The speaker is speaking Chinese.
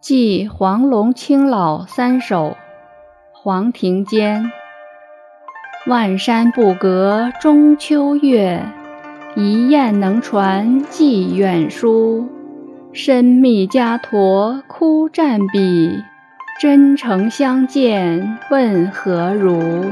寄黄龙清老三首，黄庭坚。万山不隔中秋月，一雁能传寄远书。深密家陀枯战笔，真诚相见问何如？